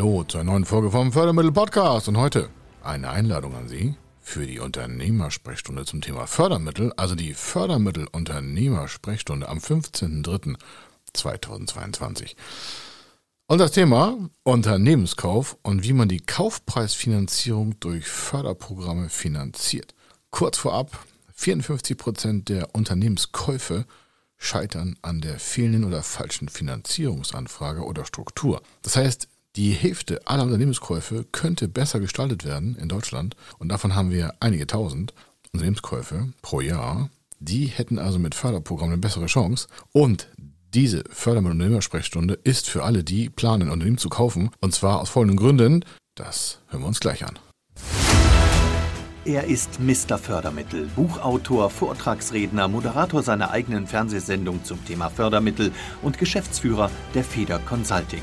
Hallo zur neuen Folge vom Fördermittel Podcast und heute eine Einladung an Sie für die Unternehmersprechstunde zum Thema Fördermittel, also die Fördermittel Unternehmersprechstunde am 15.03.2022. Und das Thema Unternehmenskauf und wie man die Kaufpreisfinanzierung durch Förderprogramme finanziert. Kurz vorab, 54 Prozent der Unternehmenskäufe scheitern an der fehlenden oder falschen Finanzierungsanfrage oder Struktur. Das heißt, die Hälfte aller Unternehmenskäufe könnte besser gestaltet werden in Deutschland und davon haben wir einige tausend Unternehmenskäufe pro Jahr. Die hätten also mit Förderprogrammen eine bessere Chance und diese Fördermittel-Unternehmersprechstunde ist für alle, die planen, ein Unternehmen zu kaufen. Und zwar aus folgenden Gründen. Das hören wir uns gleich an. Er ist Mr. Fördermittel, Buchautor, Vortragsredner, Moderator seiner eigenen Fernsehsendung zum Thema Fördermittel und Geschäftsführer der Feder Consulting.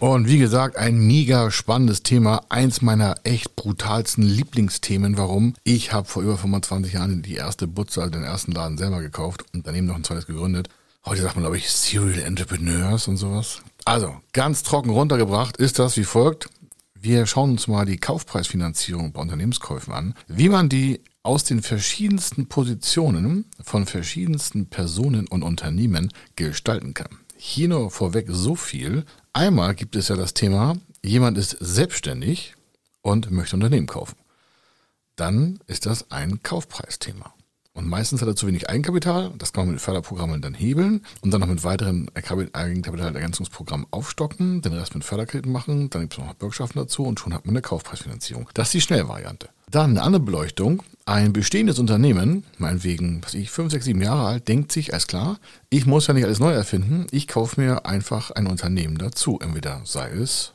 Und wie gesagt, ein mega spannendes Thema. Eins meiner echt brutalsten Lieblingsthemen. Warum? Ich habe vor über 25 Jahren die erste Butze, also den ersten Laden selber gekauft und daneben noch ein zweites gegründet. Heute sagt man, glaube ich, Serial Entrepreneurs und sowas. Also, ganz trocken runtergebracht ist das wie folgt. Wir schauen uns mal die Kaufpreisfinanzierung bei Unternehmenskäufen an, wie man die aus den verschiedensten Positionen von verschiedensten Personen und Unternehmen gestalten kann. Hier nur vorweg so viel. Einmal gibt es ja das Thema, jemand ist selbstständig und möchte Unternehmen kaufen. Dann ist das ein Kaufpreisthema. Und meistens hat er zu wenig Eigenkapital, das kann man mit Förderprogrammen dann hebeln und dann noch mit weiteren Eigenkapitalergänzungsprogrammen aufstocken, den Rest mit Förderkrediten machen, dann gibt es noch Bürgschaften dazu und schon hat man eine Kaufpreisfinanzierung. Das ist die Schnellvariante. Dann eine andere Beleuchtung. Ein bestehendes Unternehmen, meinetwegen, was ich, fünf, sechs, sieben Jahre alt, denkt sich, alles klar, ich muss ja nicht alles neu erfinden, ich kaufe mir einfach ein Unternehmen dazu. Entweder sei es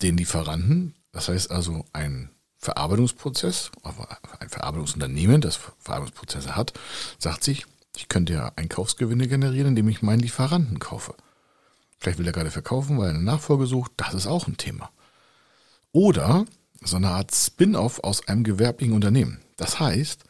den Lieferanten, das heißt also ein Verarbeitungsprozess, ein Verarbeitungsunternehmen, das Verarbeitungsprozesse hat, sagt sich, ich könnte ja Einkaufsgewinne generieren, indem ich meinen Lieferanten kaufe. Vielleicht will er gerade verkaufen, weil er eine Nachfolge sucht. Das ist auch ein Thema. Oder so eine Art Spin-off aus einem gewerblichen Unternehmen. Das heißt,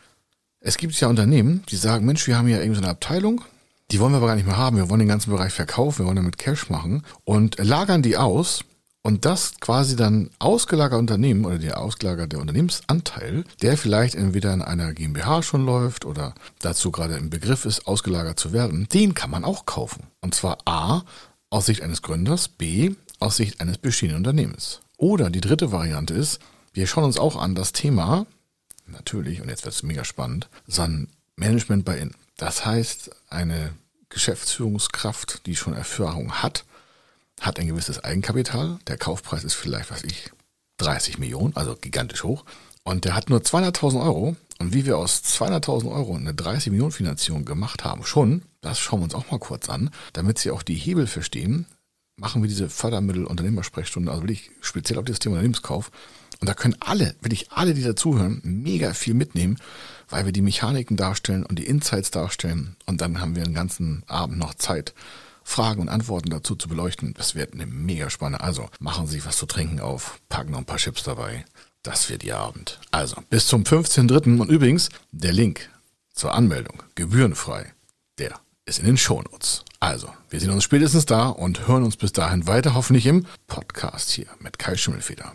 es gibt ja Unternehmen, die sagen, Mensch, wir haben ja irgendwie so eine Abteilung, die wollen wir aber gar nicht mehr haben. Wir wollen den ganzen Bereich verkaufen, wir wollen damit Cash machen und lagern die aus und das quasi dann ausgelagerte Unternehmen oder der ausgelagerte Unternehmensanteil, der vielleicht entweder in einer GmbH schon läuft oder dazu gerade im Begriff ist, ausgelagert zu werden, den kann man auch kaufen. Und zwar A, aus Sicht eines Gründers, B, aus Sicht eines bestehenden Unternehmens. Oder die dritte Variante ist, wir schauen uns auch an das Thema, natürlich, und jetzt wird es mega spannend, sondern Management bei Innen. Das heißt, eine Geschäftsführungskraft, die schon Erfahrung hat, hat ein gewisses Eigenkapital. Der Kaufpreis ist vielleicht, was ich, 30 Millionen, also gigantisch hoch. Und der hat nur 200.000 Euro. Und wie wir aus 200.000 Euro eine 30 Millionen Finanzierung gemacht haben, schon, das schauen wir uns auch mal kurz an, damit Sie auch die Hebel verstehen, machen wir diese Fördermittel Unternehmersprechstunde, also wirklich speziell auf das Thema Unternehmenskauf. Und da können alle, wirklich alle, die dazuhören, mega viel mitnehmen, weil wir die Mechaniken darstellen und die Insights darstellen. Und dann haben wir einen ganzen Abend noch Zeit, Fragen und Antworten dazu zu beleuchten. Das wird eine mega Spanne. Also machen Sie sich was zu trinken auf, packen noch ein paar Chips dabei. Das wird Ihr Abend. Also bis zum 15.03. Und übrigens, der Link zur Anmeldung, gebührenfrei, der ist in den Shownotes. Also, wir sehen uns spätestens da und hören uns bis dahin weiter, hoffentlich im Podcast hier mit Kai Schimmelfeder.